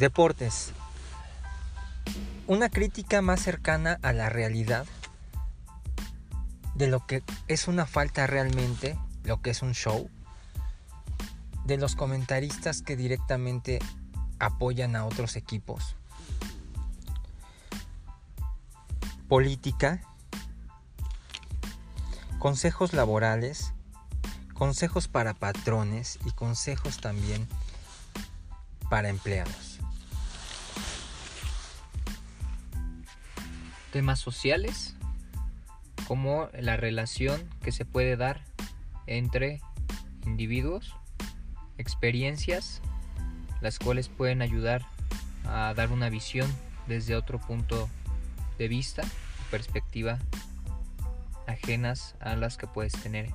Deportes. Una crítica más cercana a la realidad de lo que es una falta realmente, lo que es un show, de los comentaristas que directamente apoyan a otros equipos. Política, consejos laborales, consejos para patrones y consejos también para empleados. Temas sociales, como la relación que se puede dar entre individuos, experiencias, las cuales pueden ayudar a dar una visión desde otro punto de vista, perspectiva ajenas a las que puedes tener